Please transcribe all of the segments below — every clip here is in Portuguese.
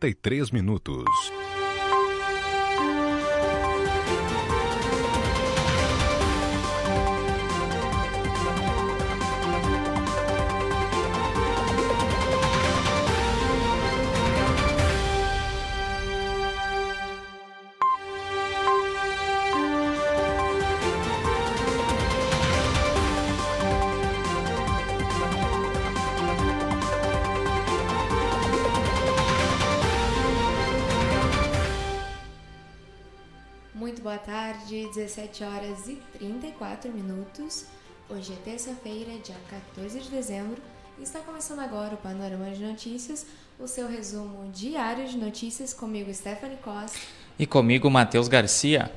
53 minutos. Boa tarde, 17 horas e 34 minutos. Hoje é terça-feira, dia 14 de dezembro, e está começando agora o Panorama de Notícias, o seu resumo diário de notícias comigo, Stephanie Costa. E comigo, Matheus Garcia.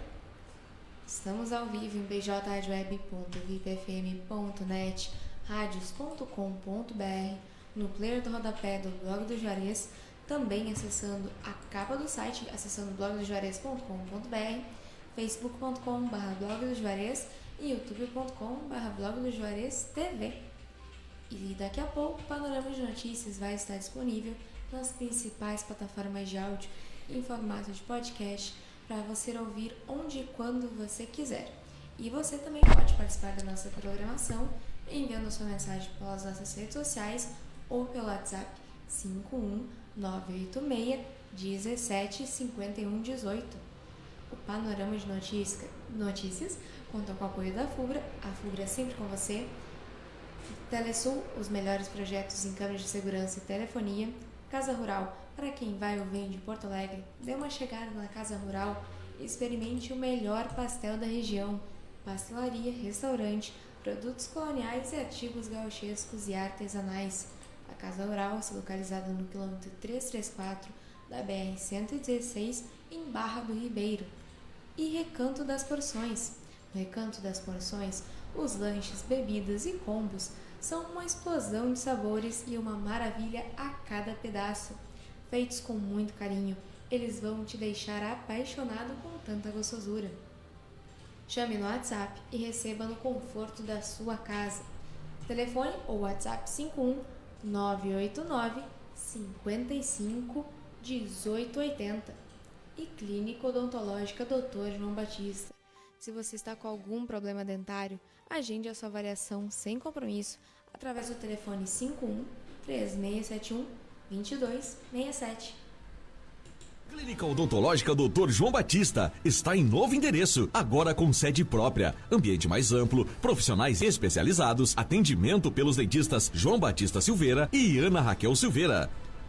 Estamos ao vivo em bjradweb.vipfm.net, radios.com.br, no player do rodapé do blog do Juarez, também acessando a capa do site, acessando blogdojuarez.com.br, facebook.com.br blog Juarez e youtube.com.br blog do Juarez TV. E daqui a pouco o Panorama de Notícias vai estar disponível nas principais plataformas de áudio em formato de podcast para você ouvir onde e quando você quiser. E você também pode participar da nossa programação enviando sua mensagem pelas nossas redes sociais ou pelo WhatsApp 51986 17 51 18. O Panorama de Notícias, notícias conta com o apoio da FUBRA, a FUBRA é sempre com você. Telesul, os melhores projetos em câmeras de segurança e telefonia. Casa Rural, para quem vai ou vem de Porto Alegre, dê uma chegada na Casa Rural e experimente o melhor pastel da região. Pastelaria, restaurante, produtos coloniais e artigos gauchescos e artesanais. A Casa Rural está localizada no quilômetro 334 da BR-116, em Barra do Ribeiro. E Recanto das Porções. No Recanto das Porções, os lanches, bebidas e combos são uma explosão de sabores e uma maravilha a cada pedaço. Feitos com muito carinho, eles vão te deixar apaixonado com tanta gostosura. Chame no WhatsApp e receba no conforto da sua casa. Telefone ou WhatsApp 51 989 55 1880 e Clínica Odontológica Dr. João Batista. Se você está com algum problema dentário, agende a sua avaliação sem compromisso através do telefone 51 3671 2267. Clínica Odontológica Dr. João Batista está em novo endereço, agora com sede própria, ambiente mais amplo, profissionais especializados, atendimento pelos dentistas João Batista Silveira e Ana Raquel Silveira.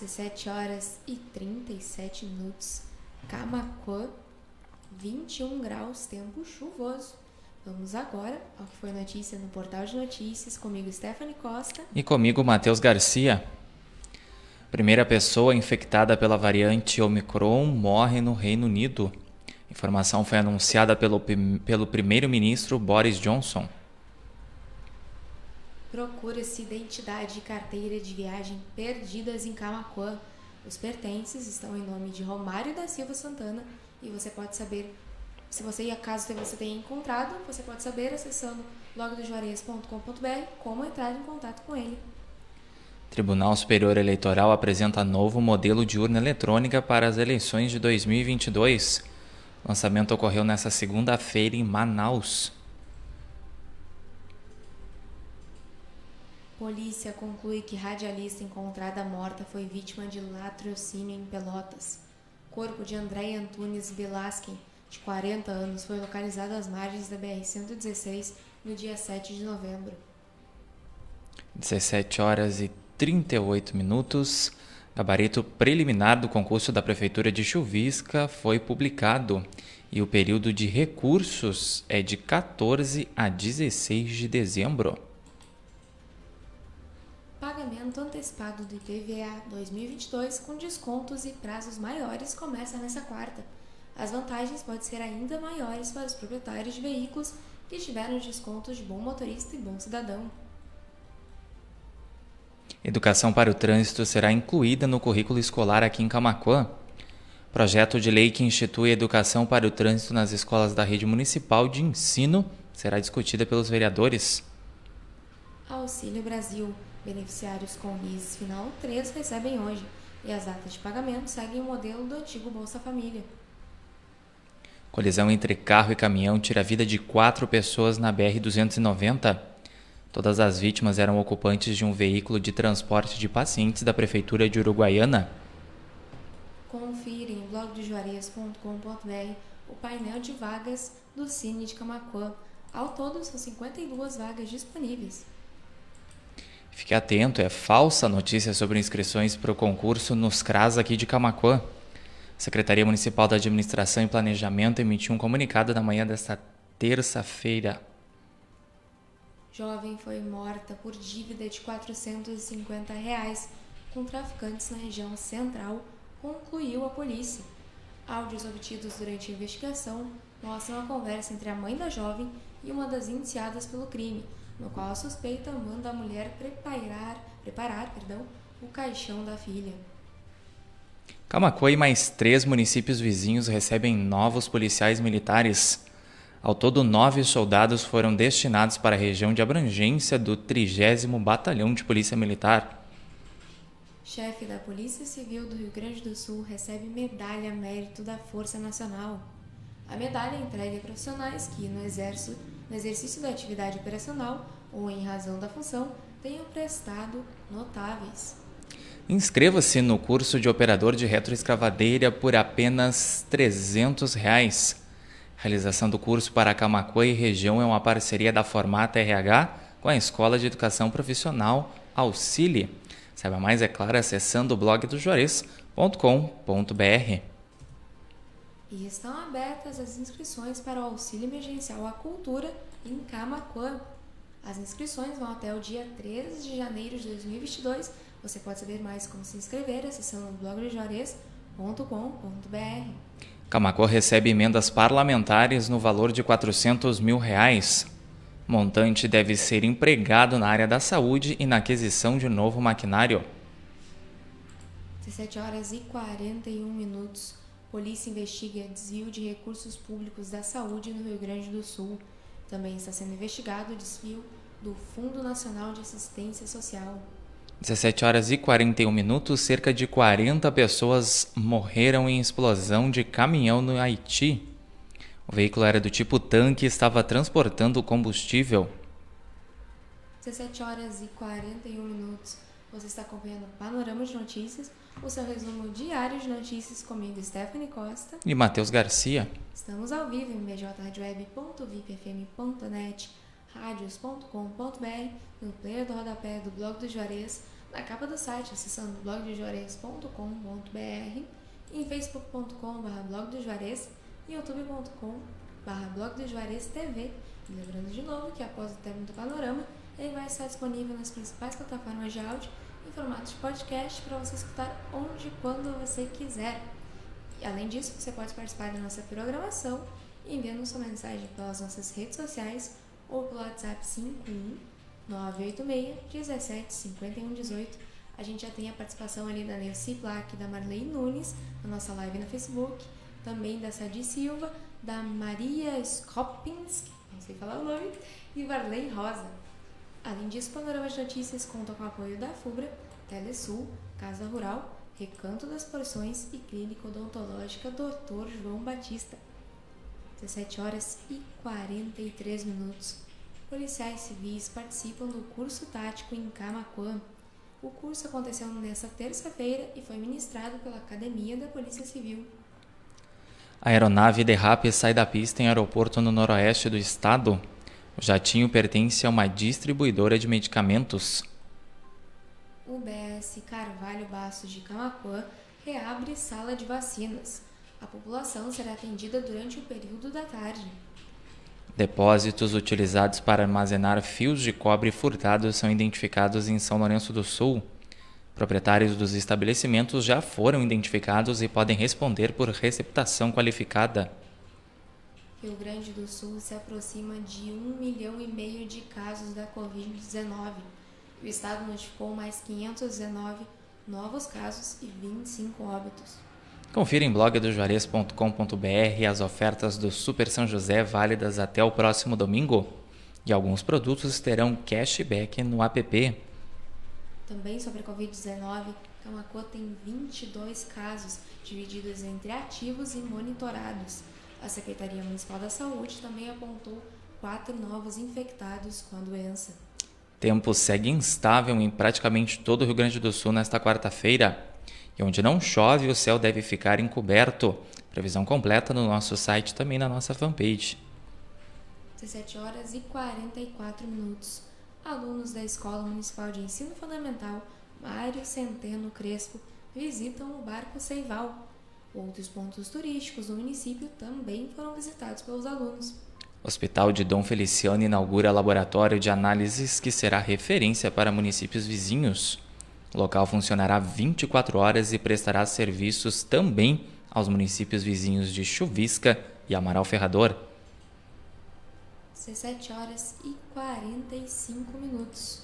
17 horas e 37 minutos. Camacuã, 21 graus, tempo chuvoso. Vamos agora ao que foi notícia no portal de notícias, comigo Stephanie Costa. E comigo, Matheus Garcia. Primeira pessoa infectada pela variante Omicron morre no Reino Unido. Informação foi anunciada pelo, pelo primeiro-ministro Boris Johnson. Procura-se identidade e carteira de viagem perdidas em Camacuã. Os pertences estão em nome de Romário da Silva Santana e você pode saber, se você caso você tenha encontrado, você pode saber acessando blogdojuarez.com.br como entrar em contato com ele. Tribunal Superior Eleitoral apresenta novo modelo de urna eletrônica para as eleições de 2022. O lançamento ocorreu nesta segunda-feira em Manaus. Polícia conclui que radialista encontrada morta foi vítima de latrocínio em Pelotas. Corpo de Andréia Antunes Velasquez, de 40 anos, foi localizado às margens da BR-116 no dia 7 de novembro. 17 horas e 38 minutos. Gabarito preliminar do concurso da Prefeitura de Chuvisca foi publicado e o período de recursos é de 14 a 16 de dezembro. Pagamento antecipado do IPVA 2022 com descontos e prazos maiores começa nesta quarta. As vantagens podem ser ainda maiores para os proprietários de veículos que tiveram descontos de bom motorista e bom cidadão. Educação para o trânsito será incluída no currículo escolar aqui em Camacuã. Projeto de lei que institui educação para o trânsito nas escolas da rede municipal de ensino será discutida pelos vereadores. Auxílio Brasil. Beneficiários com RIS final 3 recebem hoje e as datas de pagamento seguem o modelo do antigo Bolsa Família. Colisão entre carro e caminhão tira a vida de quatro pessoas na BR-290. Todas as vítimas eram ocupantes de um veículo de transporte de pacientes da Prefeitura de Uruguaiana. Confira em blogdejuarez.com.br o painel de vagas do Cine de Camacuã. Ao todo, são 52 vagas disponíveis. Fique atento, é falsa notícia sobre inscrições para o concurso nos CRAS aqui de Camacuã. A Secretaria Municipal da Administração e Planejamento emitiu um comunicado na manhã desta terça-feira. Jovem foi morta por dívida de 450 reais com traficantes na região central, concluiu a polícia. Áudios obtidos durante a investigação mostram a conversa entre a mãe da jovem e uma das indiciadas pelo crime, no qual a suspeita manda a mulher preparar, preparar perdão, o caixão da filha. Camacuã e mais três municípios vizinhos recebem novos policiais militares. Ao todo, nove soldados foram destinados para a região de abrangência do 30 Batalhão de Polícia Militar. Chefe da Polícia Civil do Rio Grande do Sul recebe medalha mérito da Força Nacional. A medalha é entregue a profissionais que, no exército, no exercício da atividade operacional ou em razão da função, tenham prestado notáveis. Inscreva-se no curso de operador de retroescavadeira por apenas 300 reais. realização do curso para Camacuã e região é uma parceria da Formata RH com a Escola de Educação Profissional Auxílio. Saiba mais, é claro, acessando o blog do Juarez.com.br. E estão abertas as inscrições para o auxílio emergencial à cultura em Camacuã. As inscrições vão até o dia 13 de janeiro de 2022. Você pode saber mais como se inscrever acessando blogdejuarez.com.br. Camacuã recebe emendas parlamentares no valor de 400 mil reais. Montante deve ser empregado na área da saúde e na aquisição de novo maquinário. 17 horas e 41 minutos. Polícia investiga desvio de recursos públicos da saúde no Rio Grande do Sul. Também está sendo investigado o desvio do Fundo Nacional de Assistência Social. 17 horas e 41 minutos, cerca de 40 pessoas morreram em explosão de caminhão no Haiti. O veículo era do tipo tanque e estava transportando combustível. 17 horas e 41 minutos. Você está acompanhando o Panorama de Notícias, o seu resumo diário de notícias comigo, Stephanie Costa. E Matheus Garcia. Estamos ao vivo em bjradioweb.vipfm.net, radios.com.br, no player do rodapé do blog do Juarez, na capa do site acessando blogdojuarez.com.br, em facebook.com.br blog do Juarez e youtube.com.br blog do Juarez TV. E lembrando de novo que após o término do panorama, ele vai estar disponível nas principais plataformas de áudio em formato de podcast para você escutar onde e quando você quiser. E, além disso, você pode participar da nossa programação enviando sua mensagem pelas nossas redes sociais ou pelo WhatsApp 51 986 17 51 18. A gente já tem a participação ali da Nelci Black da Marley Nunes na nossa live no Facebook, também da Sadi Silva, da Maria Skopinski, não sei falar o nome, e Varley Rosa. Além disso, o Panorama de Notícias conta com o apoio da FUBRA, Telesul, Casa Rural, Recanto das Porções e Clínica Odontológica Dr. João Batista. 17 horas e 43 minutos. Policiais civis participam do curso tático em Camacuã. O curso aconteceu nesta terça-feira e foi ministrado pela Academia da Polícia Civil. A aeronave derrapa e sai da pista em aeroporto no noroeste do estado. O jatinho pertence a uma distribuidora de medicamentos. O BS Carvalho Bastos de Camacuã reabre sala de vacinas. A população será atendida durante o período da tarde. Depósitos utilizados para armazenar fios de cobre furtados são identificados em São Lourenço do Sul. Proprietários dos estabelecimentos já foram identificados e podem responder por receptação qualificada. Rio Grande do Sul se aproxima de um milhão e meio de casos da Covid-19. O estado notificou mais 519 novos casos e 25 óbitos. Confira em blogdojuarez.com.br as ofertas do Super São José válidas até o próximo domingo. E alguns produtos terão cashback no app. Também sobre a Covid-19, Camacuã tem 22 casos, divididos entre ativos e monitorados. A Secretaria Municipal da Saúde também apontou quatro novos infectados com a doença. Tempo segue instável em praticamente todo o Rio Grande do Sul nesta quarta-feira. E onde não chove, o céu deve ficar encoberto. Previsão completa no nosso site também na nossa fanpage. 17 horas e 44 minutos. Alunos da Escola Municipal de Ensino Fundamental Mário Centeno Crespo visitam o Barco Seival. Outros pontos turísticos do município também foram visitados pelos alunos. O Hospital de Dom Feliciano inaugura laboratório de análises que será referência para municípios vizinhos. O local funcionará 24 horas e prestará serviços também aos municípios vizinhos de Chuvisca e Amaral Ferrador. 17 horas e 45 minutos.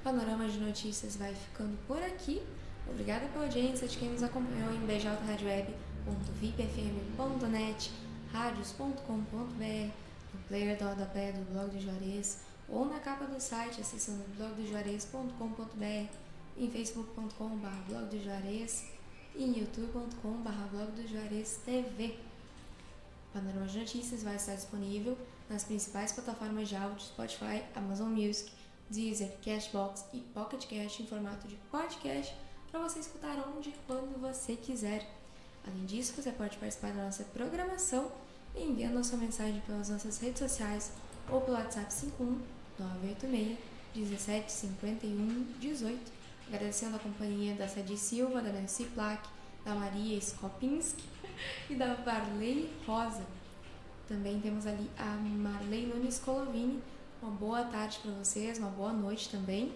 O panorama de notícias vai ficando por aqui. Obrigada pela audiência de quem nos acompanhou em bjradioweb.vipfm.net, radios.com.br, no player do rodapé do blog do Juarez ou na capa do site acessando blogdojuarez.com.br, em facebook.com.br blog do Juarez e em youtube.com.br blog do Juarez TV. O Panorama de Notícias vai estar disponível nas principais plataformas de áudio Spotify, Amazon Music, Deezer, Cashbox e Pocket Cast em formato de podcast para você escutar onde e quando você quiser. Além disso, você pode participar da nossa programação enviando a sua mensagem pelas nossas redes sociais ou pelo WhatsApp 51 986 17 51 18. Agradecendo a companhia da Sadi Silva, da Nancy Plaque, da Maria Skopinski e da Varley Rosa. Também temos ali a Marley Nunes Colovini. Uma boa tarde para vocês, uma boa noite também.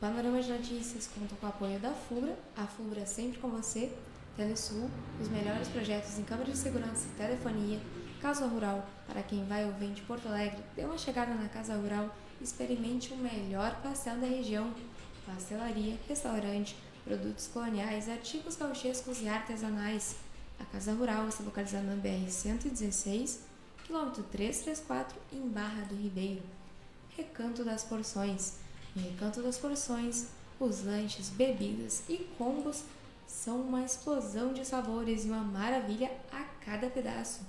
Panorama de Notícias conta com o apoio da FUBRA, a FUBRA é sempre com você, Telesul, os melhores projetos em câmera de segurança e telefonia, Casa Rural, para quem vai ou vem de Porto Alegre, dê uma chegada na Casa Rural experimente o melhor pastel da região. Pastelaria, restaurante, produtos coloniais, artigos gauchescos e artesanais. A Casa Rural está localizada na BR-116, quilômetro 334, em Barra do Ribeiro. Recanto das Porções no Recanto das Porções, os lanches, bebidas e combos são uma explosão de sabores e uma maravilha a cada pedaço.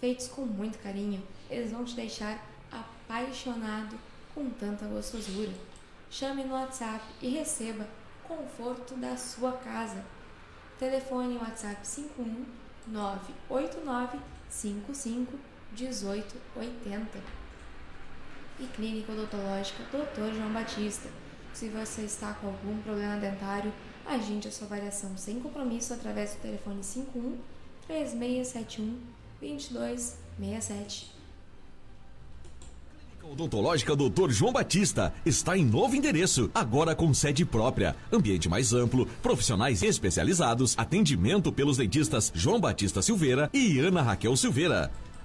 Feitos com muito carinho, eles vão te deixar apaixonado com tanta gostosura. Chame no WhatsApp e receba conforto da sua casa. Telefone WhatsApp 51 989 55 1880 e Clínica Odontológica Dr. João Batista. Se você está com algum problema dentário, agende a sua avaliação sem compromisso através do telefone 51 3671 2267. Odontológica Dr. João Batista está em novo endereço, agora com sede própria, ambiente mais amplo, profissionais especializados, atendimento pelos dentistas João Batista Silveira e Ana Raquel Silveira.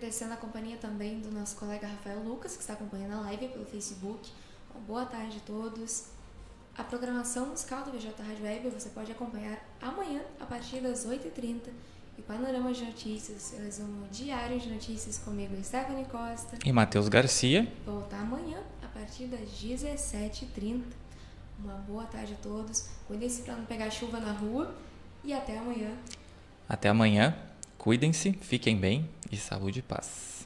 Agradecendo a companhia também do nosso colega Rafael Lucas, que está acompanhando a live pelo Facebook. Uma boa tarde a todos. A programação musical do VJ Rádio Web você pode acompanhar amanhã a partir das 8h30 e Panorama de Notícias, resumo diário de notícias comigo, Stephanie Costa e Matheus Garcia. Voltar amanhã a partir das 17h30. Uma boa tarde a todos. Cuidem-se para não pegar chuva na rua e até amanhã. Até amanhã. Cuidem-se, fiquem bem e saúde e paz.